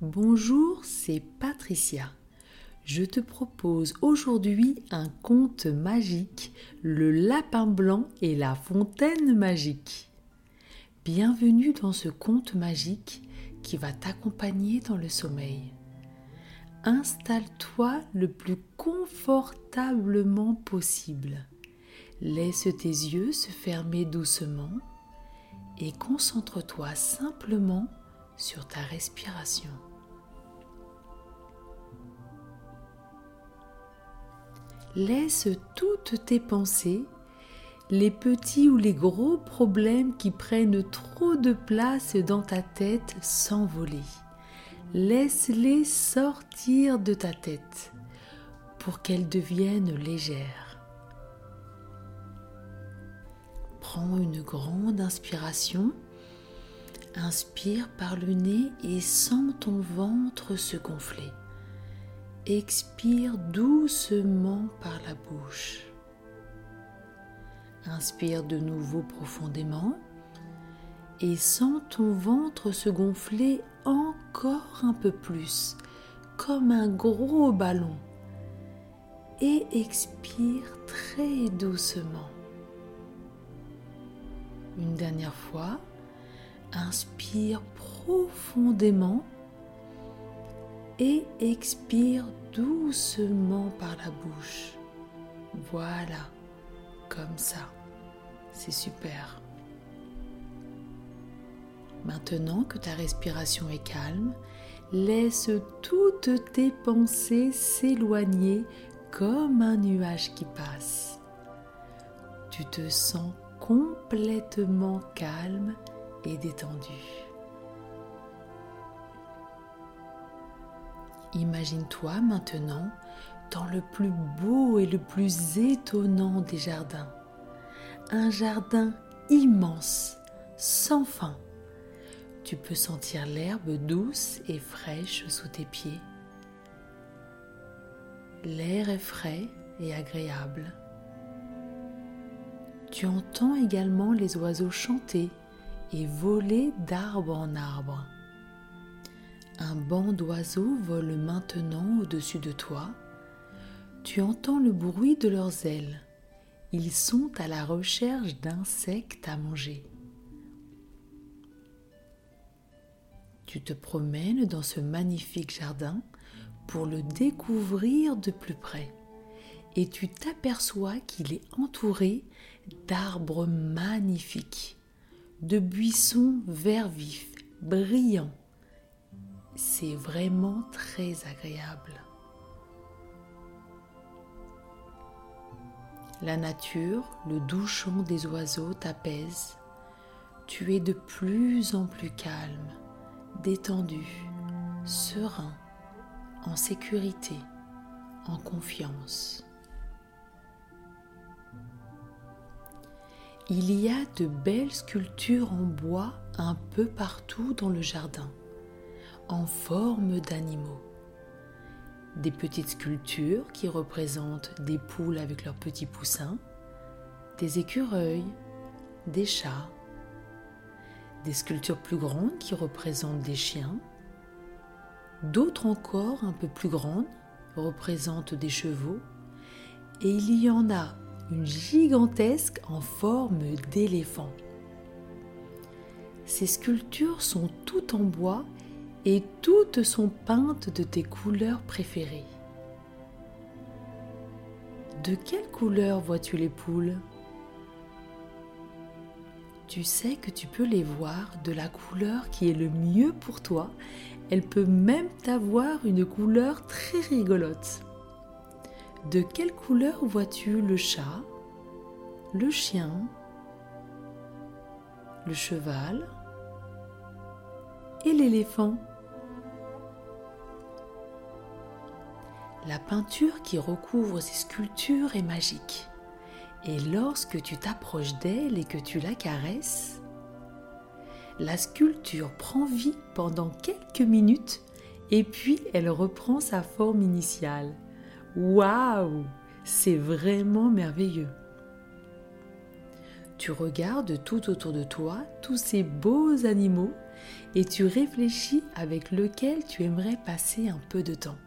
Bonjour, c'est Patricia. Je te propose aujourd'hui un conte magique, le lapin blanc et la fontaine magique. Bienvenue dans ce conte magique qui va t'accompagner dans le sommeil. Installe-toi le plus confortablement possible. Laisse tes yeux se fermer doucement et concentre-toi simplement sur ta respiration. Laisse toutes tes pensées, les petits ou les gros problèmes qui prennent trop de place dans ta tête s'envoler. Laisse-les sortir de ta tête pour qu'elles deviennent légères. Prends une grande inspiration. Inspire par le nez et sens ton ventre se gonfler. Expire doucement par la bouche. Inspire de nouveau profondément et sens ton ventre se gonfler encore un peu plus, comme un gros ballon. Et expire très doucement. Une dernière fois, inspire profondément et expire doucement par la bouche. Voilà, comme ça. C'est super. Maintenant que ta respiration est calme, laisse toutes tes pensées s'éloigner comme un nuage qui passe. Tu te sens complètement calme et détendu. Imagine-toi maintenant dans le plus beau et le plus étonnant des jardins. Un jardin immense, sans fin. Tu peux sentir l'herbe douce et fraîche sous tes pieds. L'air est frais et agréable. Tu entends également les oiseaux chanter et voler d'arbre en arbre. Un banc d'oiseaux vole maintenant au-dessus de toi. Tu entends le bruit de leurs ailes. Ils sont à la recherche d'insectes à manger. Tu te promènes dans ce magnifique jardin pour le découvrir de plus près et tu t'aperçois qu'il est entouré d'arbres magnifiques, de buissons verts vifs, brillants. C'est vraiment très agréable. La nature, le doux chant des oiseaux t'apaise. Tu es de plus en plus calme, détendu, serein, en sécurité, en confiance. Il y a de belles sculptures en bois un peu partout dans le jardin, en forme d'animaux. Des petites sculptures qui représentent des poules avec leurs petits poussins, des écureuils, des chats, des sculptures plus grandes qui représentent des chiens, d'autres encore un peu plus grandes représentent des chevaux, et il y en a une gigantesque en forme d'éléphant. Ces sculptures sont toutes en bois et toutes sont peintes de tes couleurs préférées. De quelle couleur vois-tu les poules? Tu sais que tu peux les voir de la couleur qui est le mieux pour toi. Elle peut même avoir une couleur très rigolote. De quelle couleur vois-tu le chat, le chien, le cheval et l'éléphant? La peinture qui recouvre ces sculptures est magique. Et lorsque tu t'approches d'elle et que tu la caresses, la sculpture prend vie pendant quelques minutes et puis elle reprend sa forme initiale. Waouh C'est vraiment merveilleux. Tu regardes tout autour de toi tous ces beaux animaux et tu réfléchis avec lequel tu aimerais passer un peu de temps.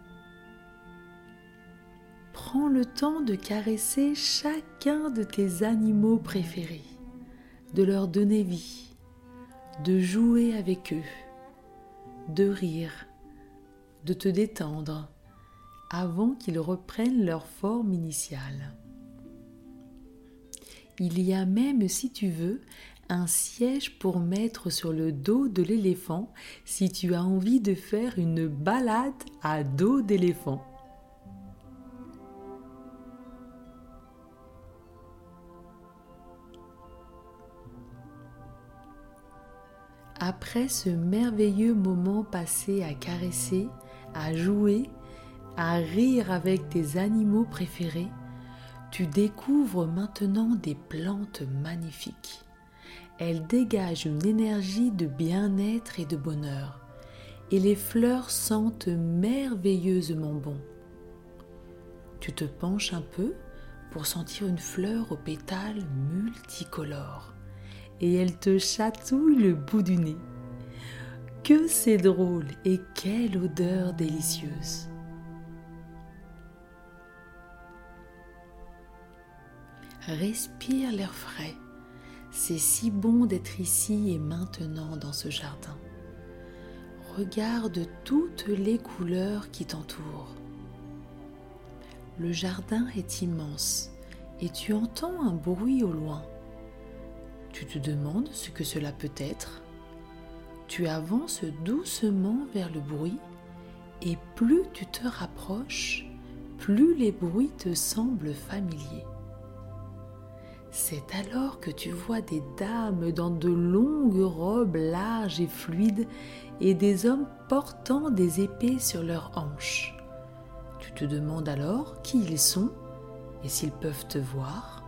Prends le temps de caresser chacun de tes animaux préférés, de leur donner vie, de jouer avec eux, de rire, de te détendre avant qu'ils reprennent leur forme initiale. Il y a même, si tu veux, un siège pour mettre sur le dos de l'éléphant si tu as envie de faire une balade à dos d'éléphant. Après ce merveilleux moment passé à caresser, à jouer, à rire avec tes animaux préférés, tu découvres maintenant des plantes magnifiques. Elles dégagent une énergie de bien-être et de bonheur, et les fleurs sentent merveilleusement bon. Tu te penches un peu pour sentir une fleur aux pétales multicolores et elle te chatouille le bout du nez. Que c'est drôle et quelle odeur délicieuse. Respire l'air frais. C'est si bon d'être ici et maintenant dans ce jardin. Regarde toutes les couleurs qui t'entourent. Le jardin est immense et tu entends un bruit au loin. Tu te demandes ce que cela peut être. Tu avances doucement vers le bruit et plus tu te rapproches, plus les bruits te semblent familiers. C'est alors que tu vois des dames dans de longues robes larges et fluides et des hommes portant des épées sur leurs hanches. Tu te demandes alors qui ils sont et s'ils peuvent te voir.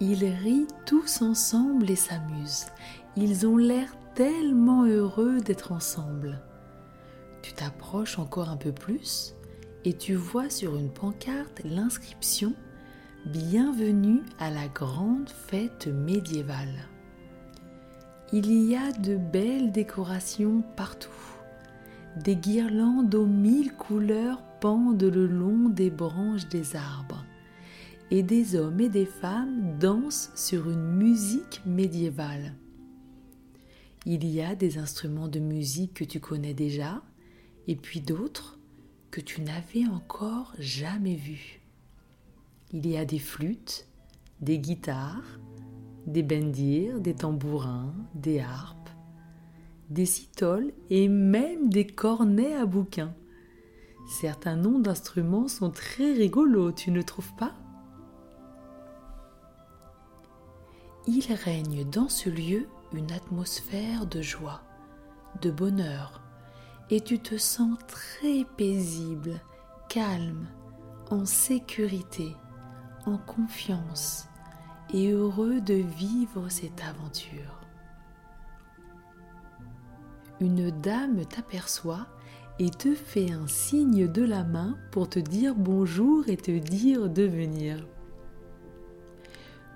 Ils rient tous ensemble et s'amusent. Ils ont l'air tellement heureux d'être ensemble. Tu t'approches encore un peu plus et tu vois sur une pancarte l'inscription Bienvenue à la grande fête médiévale. Il y a de belles décorations partout. Des guirlandes aux mille couleurs pendent le long des branches des arbres et des hommes et des femmes dansent sur une musique médiévale. Il y a des instruments de musique que tu connais déjà et puis d'autres que tu n'avais encore jamais vus. Il y a des flûtes, des guitares, des bendirs, des tambourins, des harpes, des citoles et même des cornets à bouquins. Certains noms d'instruments sont très rigolos, tu ne trouves pas? Il règne dans ce lieu une atmosphère de joie, de bonheur, et tu te sens très paisible, calme, en sécurité, en confiance et heureux de vivre cette aventure. Une dame t'aperçoit et te fait un signe de la main pour te dire bonjour et te dire de venir.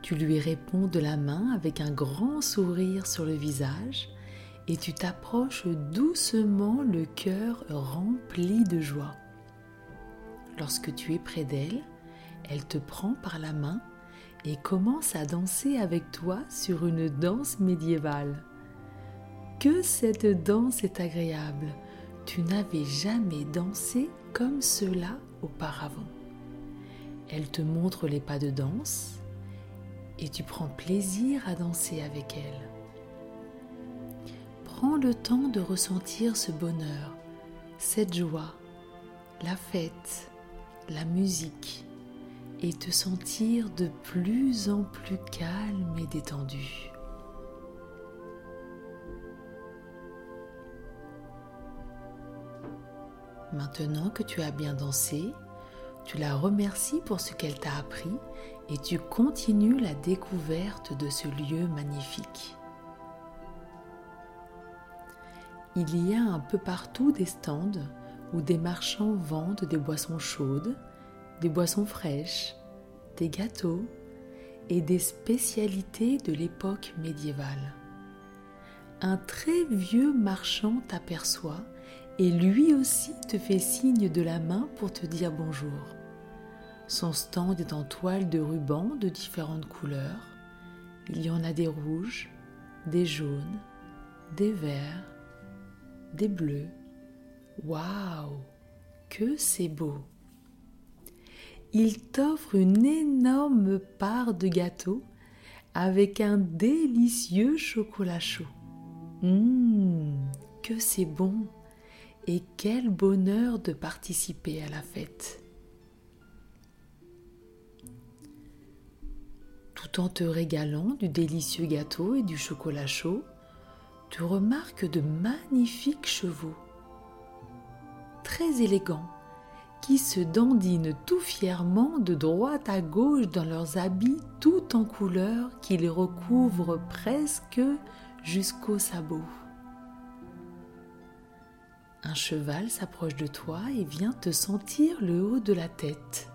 Tu lui réponds de la main avec un grand sourire sur le visage et tu t'approches doucement le cœur rempli de joie. Lorsque tu es près d'elle, elle te prend par la main et commence à danser avec toi sur une danse médiévale. Que cette danse est agréable. Tu n'avais jamais dansé comme cela auparavant. Elle te montre les pas de danse et tu prends plaisir à danser avec elle. Prends le temps de ressentir ce bonheur, cette joie, la fête, la musique et te sentir de plus en plus calme et détendu. Maintenant que tu as bien dansé, tu la remercies pour ce qu'elle t'a appris et tu continues la découverte de ce lieu magnifique. Il y a un peu partout des stands où des marchands vendent des boissons chaudes, des boissons fraîches, des gâteaux et des spécialités de l'époque médiévale. un très vieux marchand t'aperçoit et lui aussi te fait signe de la main pour te dire bonjour. Son stand est en toile de ruban de différentes couleurs. Il y en a des rouges, des jaunes, des verts, des bleus. Waouh, que c'est beau! Il t'offre une énorme part de gâteau avec un délicieux chocolat chaud. Hum, que c'est bon et quel bonheur de participer à la fête. Tout en te régalant du délicieux gâteau et du chocolat chaud, tu remarques de magnifiques chevaux, très élégants, qui se dandinent tout fièrement de droite à gauche dans leurs habits tout en couleur qui les recouvrent presque jusqu'aux sabots. Un cheval s'approche de toi et vient te sentir le haut de la tête.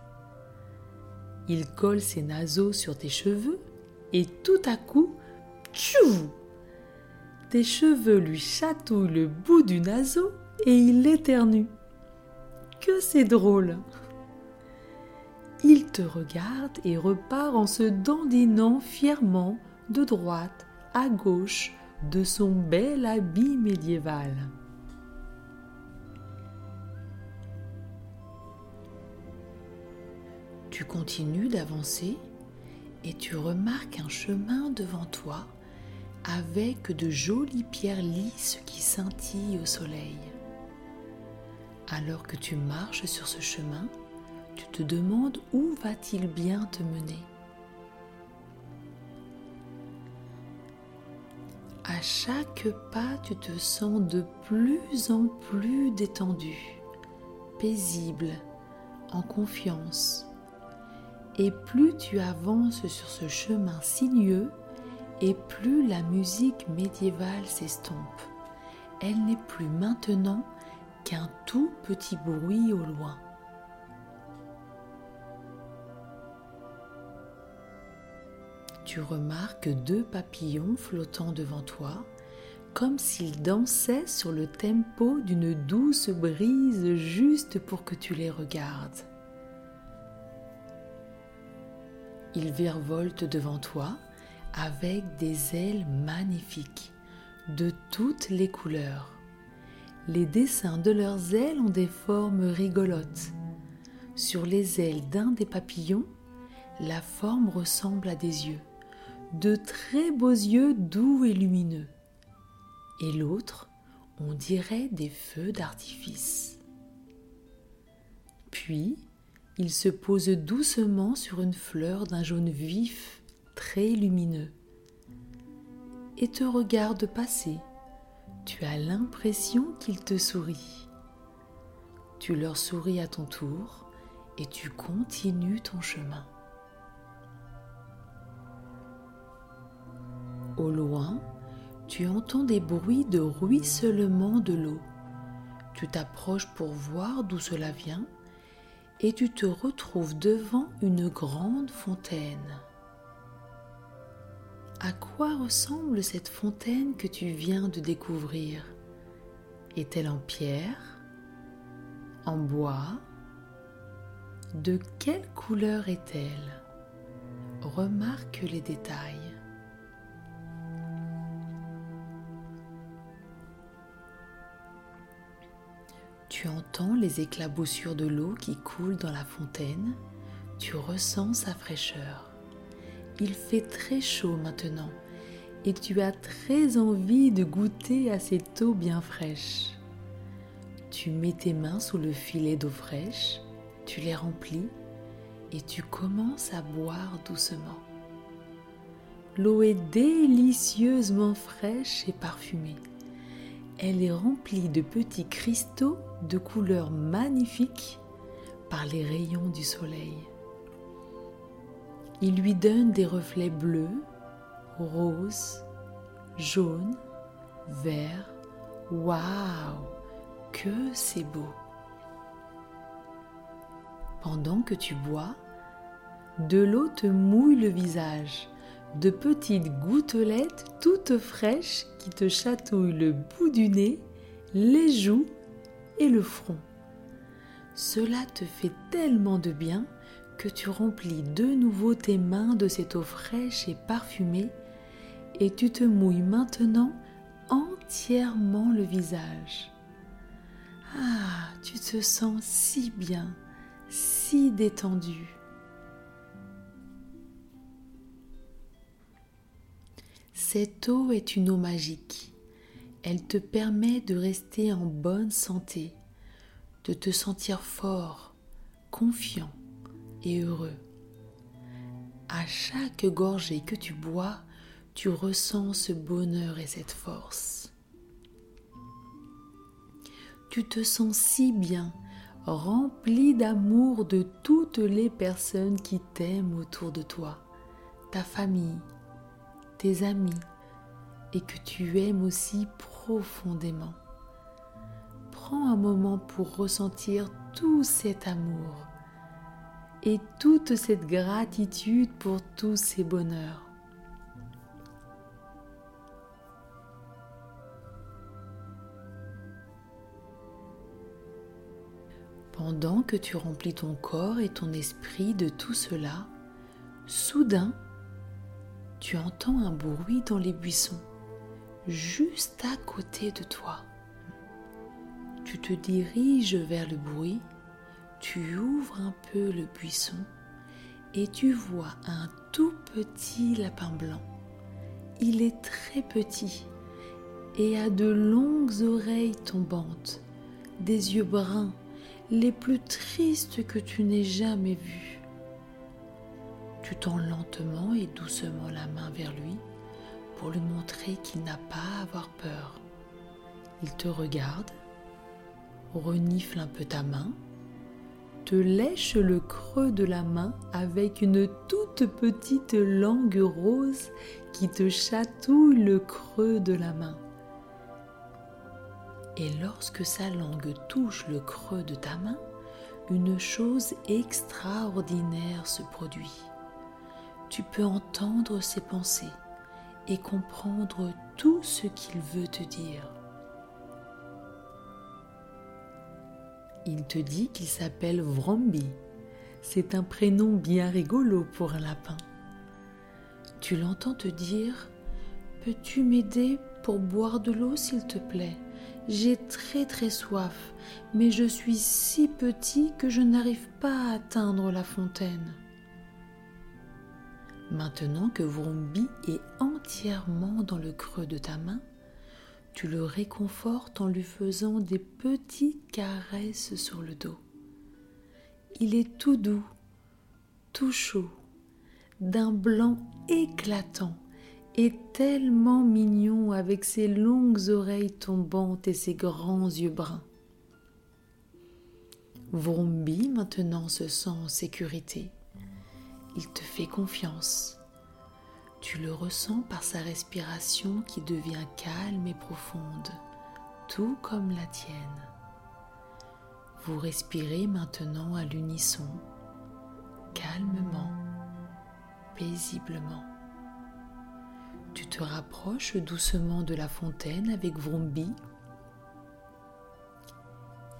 Il colle ses naseaux sur tes cheveux et tout à coup, tchou Tes cheveux lui chatouillent le bout du naseau et il éternue. Que c'est drôle Il te regarde et repart en se dandinant fièrement de droite à gauche de son bel habit médiéval. Tu continues d'avancer et tu remarques un chemin devant toi avec de jolies pierres lisses qui scintillent au soleil. Alors que tu marches sur ce chemin, tu te demandes où va-t-il bien te mener. À chaque pas, tu te sens de plus en plus détendu, paisible, en confiance. Et plus tu avances sur ce chemin sinueux, et plus la musique médiévale s'estompe. Elle n'est plus maintenant qu'un tout petit bruit au loin. Tu remarques deux papillons flottant devant toi, comme s'ils dansaient sur le tempo d'une douce brise juste pour que tu les regardes. Ils virevoltent devant toi avec des ailes magnifiques, de toutes les couleurs. Les dessins de leurs ailes ont des formes rigolotes. Sur les ailes d'un des papillons, la forme ressemble à des yeux, de très beaux yeux doux et lumineux. Et l'autre, on dirait des feux d'artifice. Puis, il se pose doucement sur une fleur d'un jaune vif, très lumineux, et te regarde passer. Tu as l'impression qu'il te sourit. Tu leur souris à ton tour et tu continues ton chemin. Au loin, tu entends des bruits de ruissellement de l'eau. Tu t'approches pour voir d'où cela vient et tu te retrouves devant une grande fontaine. À quoi ressemble cette fontaine que tu viens de découvrir? Est-elle en pierre En bois? De quelle couleur est-elle? Remarque les détails. Tu entends les éclaboussures de l'eau qui coule dans la fontaine, tu ressens sa fraîcheur. Il fait très chaud maintenant et tu as très envie de goûter à cette eau bien fraîche. Tu mets tes mains sous le filet d'eau fraîche, tu les remplis et tu commences à boire doucement. L'eau est délicieusement fraîche et parfumée. Elle est remplie de petits cristaux de couleurs magnifiques par les rayons du soleil. Il lui donne des reflets bleus, roses, jaunes, verts. Waouh, que c'est beau. Pendant que tu bois, de l'eau te mouille le visage, de petites gouttelettes toutes fraîches qui te chatouillent le bout du nez, les joues et le front. Cela te fait tellement de bien que tu remplis de nouveau tes mains de cette eau fraîche et parfumée et tu te mouilles maintenant entièrement le visage. Ah, tu te sens si bien, si détendu. Cette eau est une eau magique. Elle te permet de rester en bonne santé, de te sentir fort, confiant et heureux. À chaque gorgée que tu bois, tu ressens ce bonheur et cette force. Tu te sens si bien, rempli d'amour de toutes les personnes qui t'aiment autour de toi, ta famille, amis, et que tu aimes aussi profondément. Prends un moment pour ressentir tout cet amour et toute cette gratitude pour tous ces bonheurs. Pendant que tu remplis ton corps et ton esprit de tout cela, soudain, tu entends un bruit dans les buissons, juste à côté de toi. Tu te diriges vers le bruit, tu ouvres un peu le buisson et tu vois un tout petit lapin blanc. Il est très petit et a de longues oreilles tombantes, des yeux bruns les plus tristes que tu n'aies jamais vus. Tends lentement et doucement la main vers lui pour lui montrer qu'il n'a pas à avoir peur. Il te regarde, renifle un peu ta main, te lèche le creux de la main avec une toute petite langue rose qui te chatouille le creux de la main et lorsque sa langue touche le creux de ta main, une chose extraordinaire se produit. Tu peux entendre ses pensées et comprendre tout ce qu'il veut te dire. Il te dit qu'il s'appelle Vrombi. C'est un prénom bien rigolo pour un lapin. Tu l'entends te dire Peux-tu m'aider pour boire de l'eau s'il te plaît? J'ai très très soif, mais je suis si petit que je n'arrive pas à atteindre la fontaine. Maintenant que Vrombi est entièrement dans le creux de ta main, tu le réconfortes en lui faisant des petites caresses sur le dos. Il est tout doux, tout chaud, d'un blanc éclatant est tellement mignon avec ses longues oreilles tombantes et ses grands yeux bruns. Vrombi maintenant se sent en sécurité. Il te fait confiance. Tu le ressens par sa respiration qui devient calme et profonde, tout comme la tienne. Vous respirez maintenant à l'unisson, calmement, paisiblement. Tu te rapproches doucement de la fontaine avec Vrombi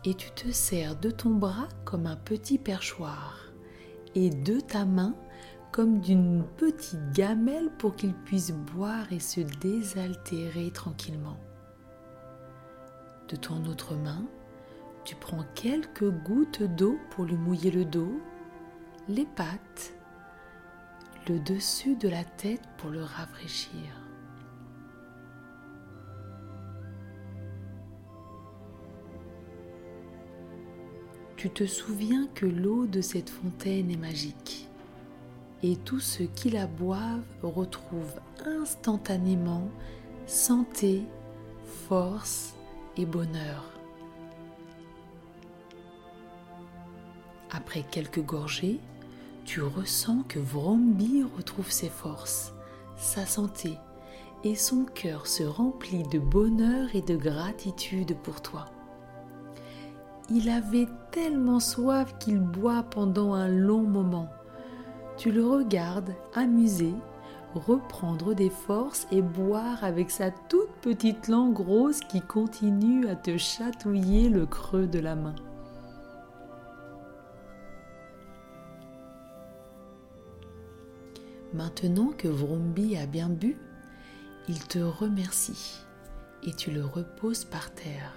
et tu te sers de ton bras comme un petit perchoir et de ta main comme d'une petite gamelle pour qu'il puisse boire et se désaltérer tranquillement. De ton autre main, tu prends quelques gouttes d'eau pour lui mouiller le dos, les pattes le dessus de la tête pour le rafraîchir. Tu te souviens que l'eau de cette fontaine est magique et tous ceux qui la boivent retrouvent instantanément santé, force et bonheur. Après quelques gorgées, tu ressens que Vrombi retrouve ses forces, sa santé, et son cœur se remplit de bonheur et de gratitude pour toi. Il avait tellement soif qu'il boit pendant un long moment. Tu le regardes, amusé, reprendre des forces et boire avec sa toute petite langue rose qui continue à te chatouiller le creux de la main. Maintenant que Vrombi a bien bu, il te remercie et tu le reposes par terre.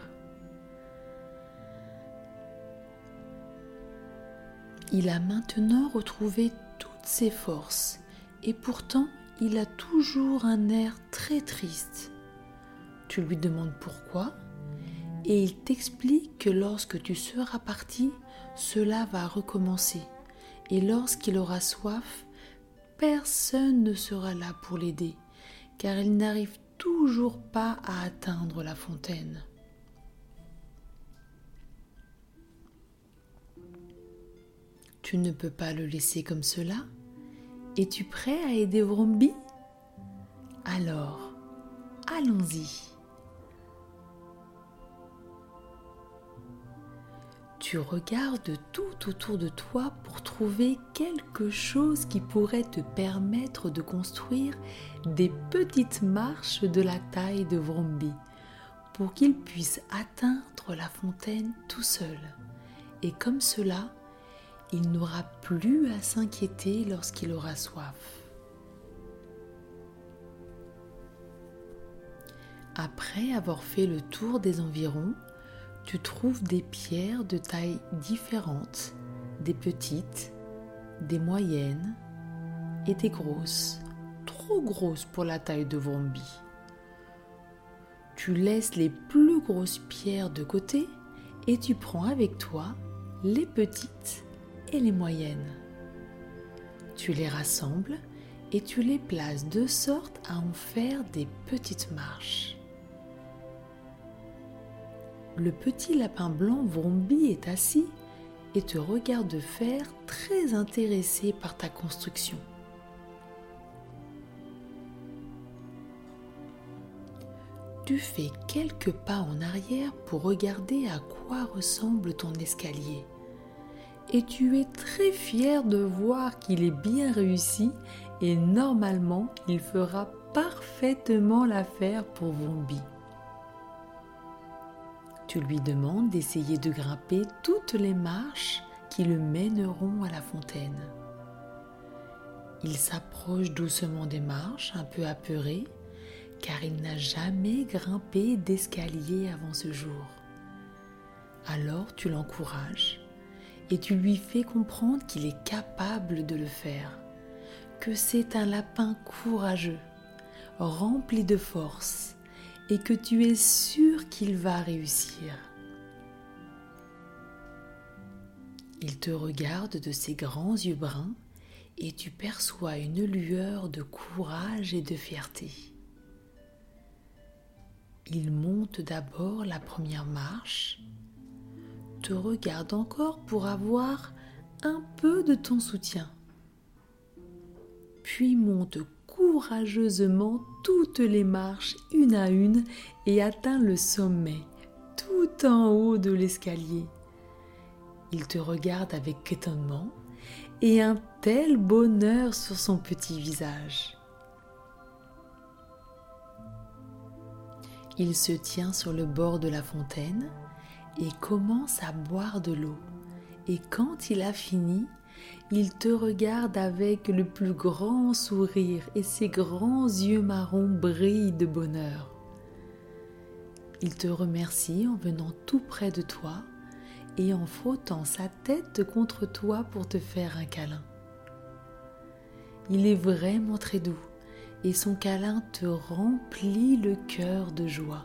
Il a maintenant retrouvé ses forces et pourtant il a toujours un air très triste. Tu lui demandes pourquoi et il t'explique que lorsque tu seras parti, cela va recommencer et lorsqu'il aura soif, personne ne sera là pour l'aider car il n'arrive toujours pas à atteindre la fontaine. Tu ne peux pas le laisser comme cela? Es-tu prêt à aider Vrombi Alors, allons-y. Tu regardes tout autour de toi pour trouver quelque chose qui pourrait te permettre de construire des petites marches de la taille de Vrombi pour qu'il puisse atteindre la fontaine tout seul. Et comme cela, il n'aura plus à s'inquiéter lorsqu'il aura soif. Après avoir fait le tour des environs, tu trouves des pierres de tailles différentes, des petites, des moyennes et des grosses, trop grosses pour la taille de Vrombi. Tu laisses les plus grosses pierres de côté et tu prends avec toi les petites et les moyennes. Tu les rassembles et tu les places de sorte à en faire des petites marches. Le petit lapin blanc Vrombi est assis et te regarde faire très intéressé par ta construction. Tu fais quelques pas en arrière pour regarder à quoi ressemble ton escalier. Et tu es très fier de voir qu'il est bien réussi et normalement il fera parfaitement l'affaire pour Vrombi tu lui demandes d'essayer de grimper toutes les marches qui le mèneront à la fontaine. Il s'approche doucement des marches, un peu apeuré, car il n'a jamais grimpé d'escalier avant ce jour. Alors tu l'encourages et tu lui fais comprendre qu'il est capable de le faire, que c'est un lapin courageux, rempli de force et que tu es sûr qu'il va réussir. Il te regarde de ses grands yeux bruns et tu perçois une lueur de courage et de fierté. Il monte d'abord la première marche, te regarde encore pour avoir un peu de ton soutien, puis monte courageusement toutes les marches une à une et atteint le sommet, tout en haut de l'escalier. Il te regarde avec étonnement et un tel bonheur sur son petit visage. Il se tient sur le bord de la fontaine et commence à boire de l'eau. Et quand il a fini, il te regarde avec le plus grand sourire et ses grands yeux marrons brillent de bonheur. Il te remercie en venant tout près de toi et en frottant sa tête contre toi pour te faire un câlin. Il est vraiment très doux et son câlin te remplit le cœur de joie.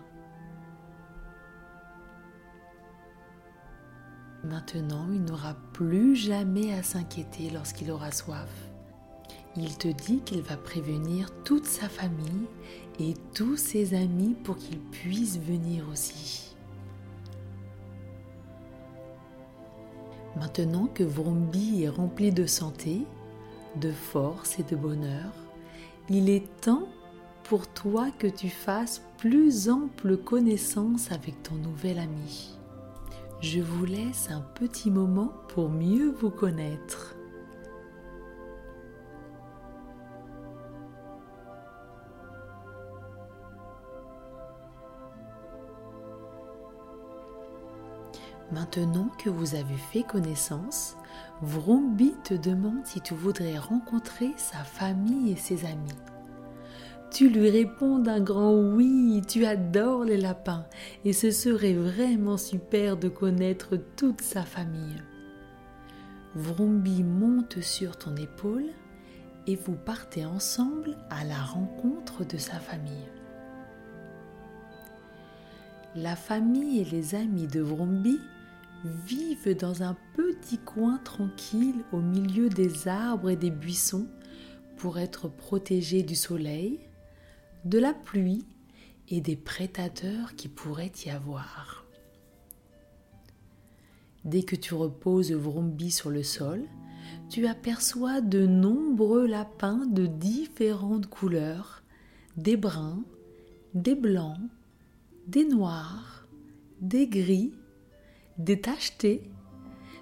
Maintenant, il n'aura plus jamais à s'inquiéter lorsqu'il aura soif. Il te dit qu'il va prévenir toute sa famille et tous ses amis pour qu'ils puissent venir aussi. Maintenant que Vrombi est rempli de santé, de force et de bonheur, il est temps pour toi que tu fasses plus ample connaissance avec ton nouvel ami je vous laisse un petit moment pour mieux vous connaître. Maintenant que vous avez fait connaissance, Vroombi te demande si tu voudrais rencontrer sa famille et ses amis. Tu lui réponds d'un grand oui, tu adores les lapins et ce serait vraiment super de connaître toute sa famille. Vrombi monte sur ton épaule et vous partez ensemble à la rencontre de sa famille. La famille et les amis de Vrombi vivent dans un petit coin tranquille au milieu des arbres et des buissons pour être protégés du soleil, de la pluie et des prédateurs qui pourraient y avoir. Dès que tu reposes Vrombi sur le sol, tu aperçois de nombreux lapins de différentes couleurs, des bruns, des blancs, des noirs, des gris des tachetés,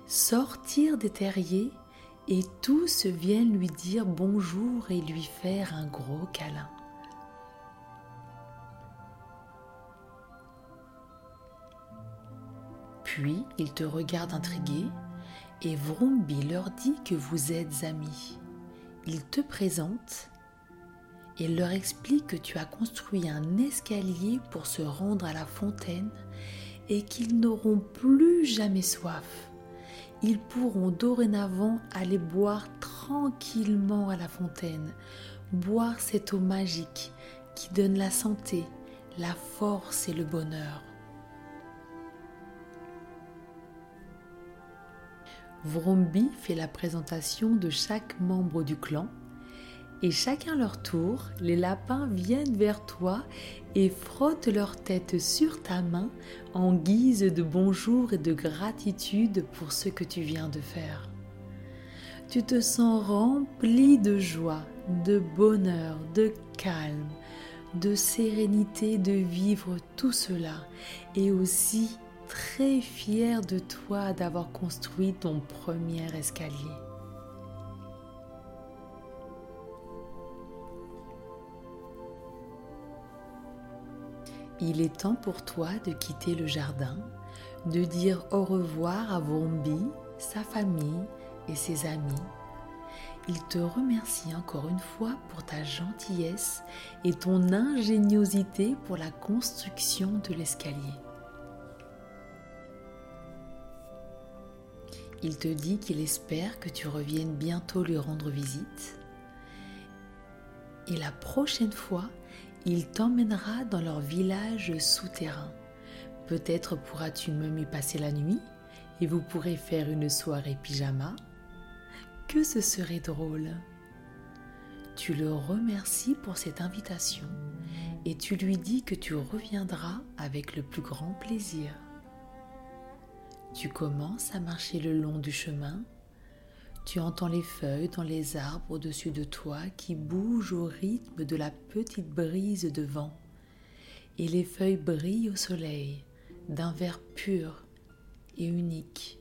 sortir des terriers et tous viennent lui dire bonjour et lui faire un gros câlin. Puis il te regarde intrigué et Vrombi leur dit que vous êtes amis. Il te présente et leur explique que tu as construit un escalier pour se rendre à la fontaine et qu'ils n'auront plus jamais soif. Ils pourront dorénavant aller boire tranquillement à la fontaine, boire cette eau magique qui donne la santé, la force et le bonheur. Vrombi fait la présentation de chaque membre du clan et chacun leur tour, les lapins viennent vers toi et frottent leur tête sur ta main en guise de bonjour et de gratitude pour ce que tu viens de faire. Tu te sens rempli de joie, de bonheur, de calme, de sérénité de vivre tout cela et aussi très fier de toi d'avoir construit ton premier escalier. Il est temps pour toi de quitter le jardin, de dire au revoir à Vrombi, sa famille et ses amis. Il te remercie encore une fois pour ta gentillesse et ton ingéniosité pour la construction de l'escalier. Il te dit qu'il espère que tu reviennes bientôt lui rendre visite. Et la prochaine fois, il t'emmènera dans leur village souterrain. Peut-être pourras-tu même y passer la nuit et vous pourrez faire une soirée pyjama. Que ce serait drôle. Tu le remercies pour cette invitation et tu lui dis que tu reviendras avec le plus grand plaisir. Tu commences à marcher le long du chemin tu entends les feuilles dans les arbres au-dessus de toi qui bougent au rythme de la petite brise de vent. Et les feuilles brillent au soleil d'un vert pur et unique.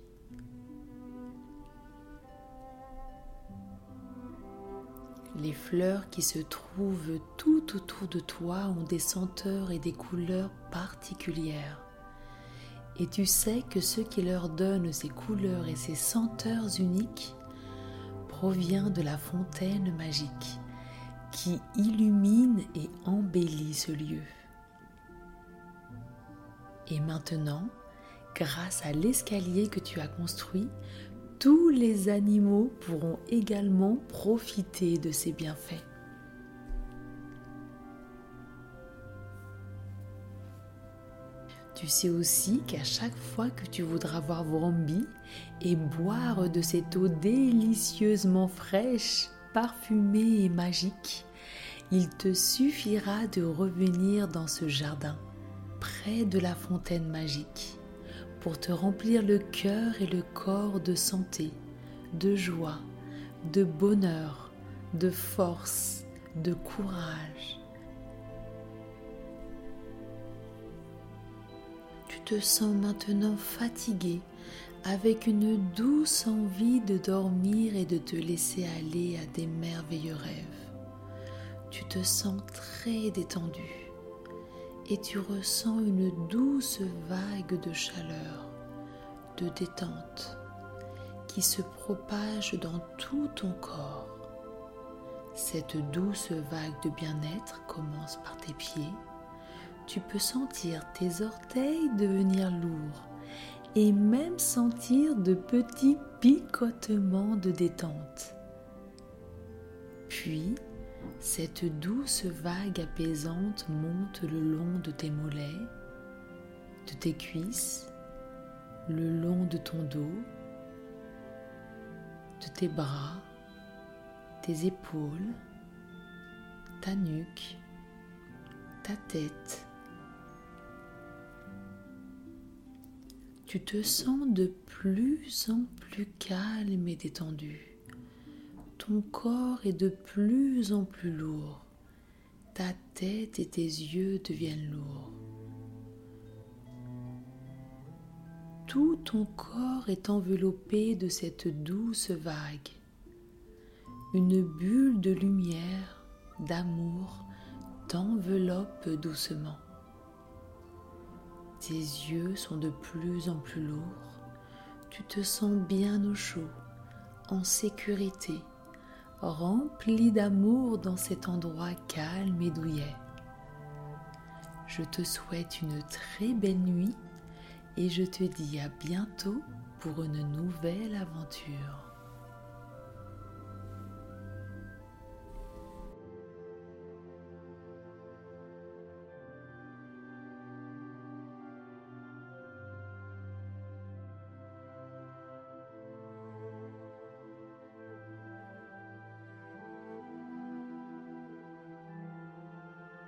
Les fleurs qui se trouvent tout autour de toi ont des senteurs et des couleurs particulières. Et tu sais que ce qui leur donne ces couleurs et ces senteurs uniques provient de la fontaine magique qui illumine et embellit ce lieu. Et maintenant, grâce à l'escalier que tu as construit, tous les animaux pourront également profiter de ces bienfaits. Tu sais aussi qu'à chaque fois que tu voudras voir Vrombi et boire de cette eau délicieusement fraîche, parfumée et magique, il te suffira de revenir dans ce jardin, près de la fontaine magique, pour te remplir le cœur et le corps de santé, de joie, de bonheur, de force, de courage te sens maintenant fatigué, avec une douce envie de dormir et de te laisser aller à des merveilleux rêves. Tu te sens très détendu et tu ressens une douce vague de chaleur, de détente qui se propage dans tout ton corps. Cette douce vague de bien-être commence par tes pieds. Tu peux sentir tes orteils devenir lourds et même sentir de petits picotements de détente. Puis, cette douce vague apaisante monte le long de tes mollets, de tes cuisses, le long de ton dos, de tes bras, tes épaules, ta nuque, ta tête. Tu te sens de plus en plus calme et détendu. Ton corps est de plus en plus lourd. Ta tête et tes yeux deviennent lourds. Tout ton corps est enveloppé de cette douce vague. Une bulle de lumière, d'amour t'enveloppe doucement. Tes yeux sont de plus en plus lourds. Tu te sens bien au chaud, en sécurité rempli d'amour dans cet endroit calme et douillet. Je te souhaite une très belle nuit et je te dis à bientôt pour une nouvelle aventure.